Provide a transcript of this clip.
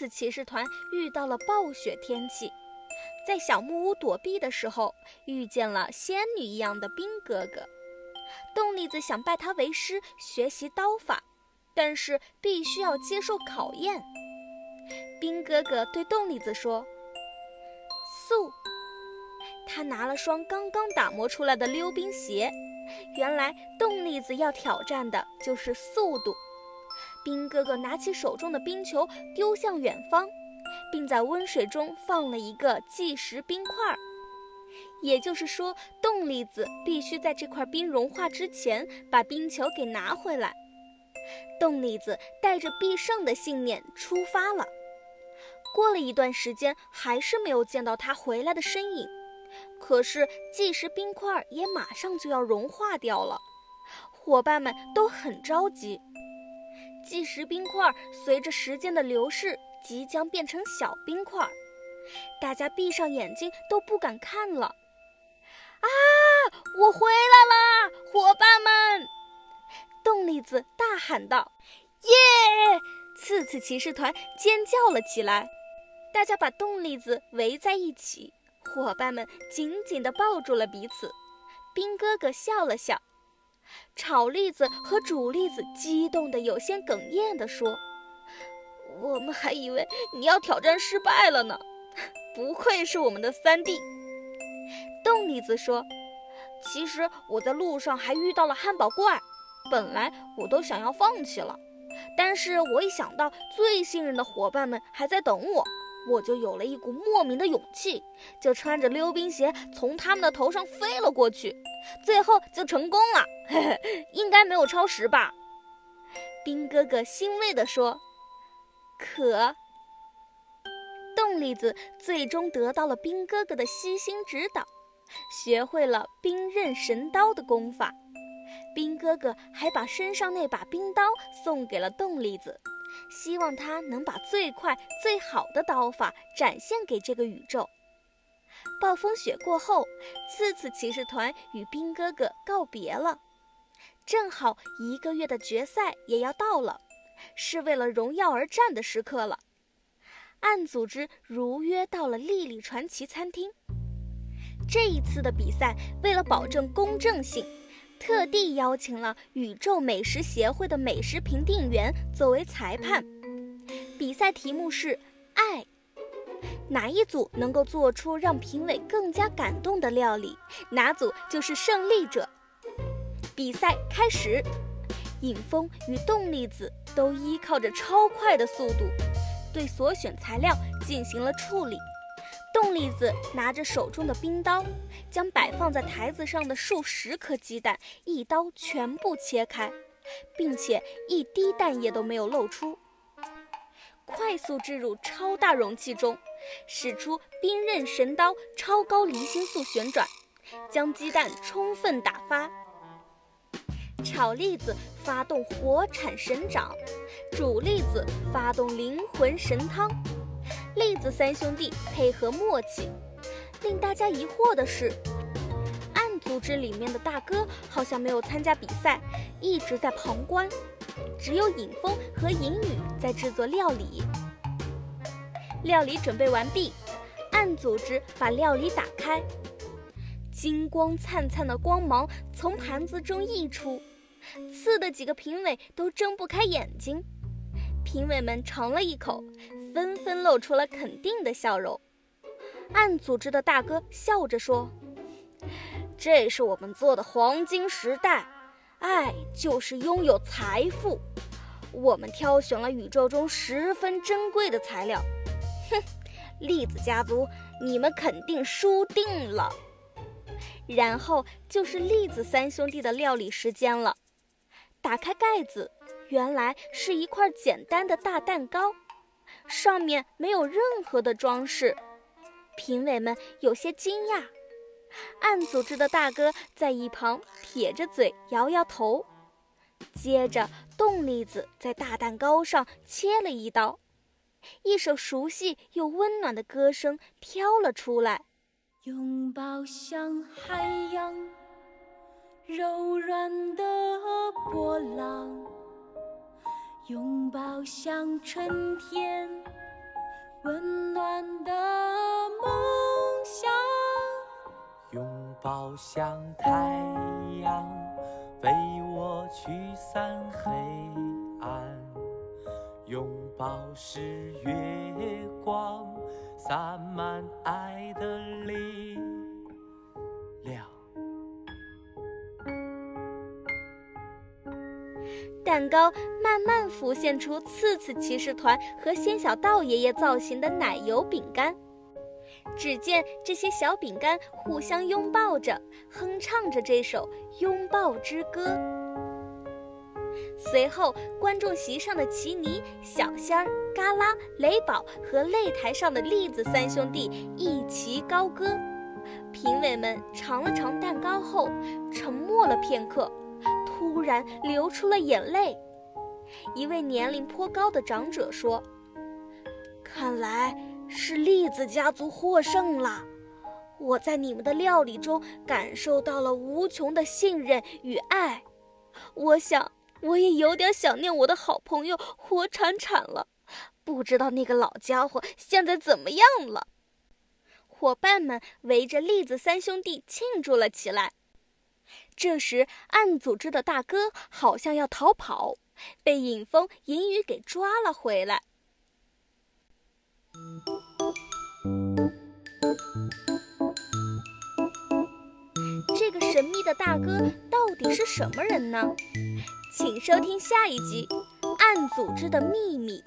次骑士团遇到了暴雪天气，在小木屋躲避的时候，遇见了仙女一样的冰哥哥。冻栗子想拜他为师，学习刀法，但是必须要接受考验。冰哥哥对冻栗子说：“速！”他拿了双刚刚打磨出来的溜冰鞋。原来冻栗子要挑战的就是速度。冰哥哥拿起手中的冰球，丢向远方，并在温水中放了一个计时冰块儿。也就是说，冻栗子必须在这块冰融化之前把冰球给拿回来。冻栗子带着必胜的信念出发了。过了一段时间，还是没有见到他回来的身影。可是计时冰块也马上就要融化掉了，伙伴们都很着急。计时冰块随着时间的流逝，即将变成小冰块，大家闭上眼睛都不敢看了。啊！我回来啦，伙伴们！冻栗子大喊道：“耶！”刺刺骑士团尖叫了起来，大家把冻栗子围在一起。伙伴们紧紧地抱住了彼此，冰哥哥笑了笑，炒栗子和煮栗子激动得有些哽咽地说：“我们还以为你要挑战失败了呢，不愧是我们的三弟。”冻栗子说：“其实我在路上还遇到了汉堡怪，本来我都想要放弃了，但是我一想到最信任的伙伴们还在等我。”我就有了一股莫名的勇气，就穿着溜冰鞋从他们的头上飞了过去，最后就成功了。嘿嘿，应该没有超时吧？冰哥哥欣慰地说。可，冻栗子最终得到了冰哥哥的悉心指导，学会了冰刃神刀的功法。冰哥哥还把身上那把冰刀送给了冻栗子。希望他能把最快最好的刀法展现给这个宇宙。暴风雪过后，次次骑士团与冰哥哥告别了。正好一个月的决赛也要到了，是为了荣耀而战的时刻了。暗组织如约到了莉莉传奇餐厅。这一次的比赛，为了保证公正性。特地邀请了宇宙美食协会的美食评定员作为裁判，比赛题目是爱，哪一组能够做出让评委更加感动的料理，哪组就是胜利者。比赛开始，尹峰与冻栗子都依靠着超快的速度，对所选材料进行了处理。冻栗子拿着手中的冰刀，将摆放在台子上的数十颗鸡蛋一刀全部切开，并且一滴蛋液都没有漏出。快速置入超大容器中，使出冰刃神刀超高离心速旋转，将鸡蛋充分打发。炒栗子发动火产神掌，煮栗子发动灵魂神汤。栗子三兄弟配合默契，令大家疑惑的是，暗组织里面的大哥好像没有参加比赛，一直在旁观，只有尹峰和尹宇在制作料理。料理准备完毕，暗组织把料理打开，金光灿灿的光芒从盘子中溢出，刺的几个评委都睁不开眼睛。评委们尝了一口。纷纷露出了肯定的笑容。暗组织的大哥笑着说：“这是我们做的黄金时代，爱就是拥有财富。我们挑选了宇宙中十分珍贵的材料。哼，栗子家族，你们肯定输定了。然后就是栗子三兄弟的料理时间了。打开盖子，原来是一块简单的大蛋糕。”上面没有任何的装饰，评委们有些惊讶。暗组织的大哥在一旁撇着嘴摇摇头。接着，冻栗子在大蛋糕上切了一刀，一首熟悉又温暖的歌声飘了出来：拥抱像海洋，柔软的波浪。拥抱像春天，温暖的梦想。拥抱像太阳，为我驱散黑暗；拥抱是月光，洒满爱的蛋糕慢慢浮现出刺刺骑士团和仙小道爷爷造型的奶油饼干。只见这些小饼干互相拥抱着，哼唱着这首拥抱之歌。随后，观众席上的奇尼、小仙儿、嘎啦、雷宝和擂台上的栗子三兄弟一齐高歌。评委们尝了尝蛋糕后，沉默了片刻，突然流出了眼泪。一位年龄颇高的长者说：“看来……”是栗子家族获胜了，我在你们的料理中感受到了无穷的信任与爱。我想，我也有点想念我的好朋友火铲铲了。不知道那个老家伙现在怎么样了？伙伴们围着栗子三兄弟庆祝了起来。这时，暗组织的大哥好像要逃跑，被尹风、银雨给抓了回来。这个神秘的大哥到底是什么人呢？请收听下一集《暗组织的秘密》。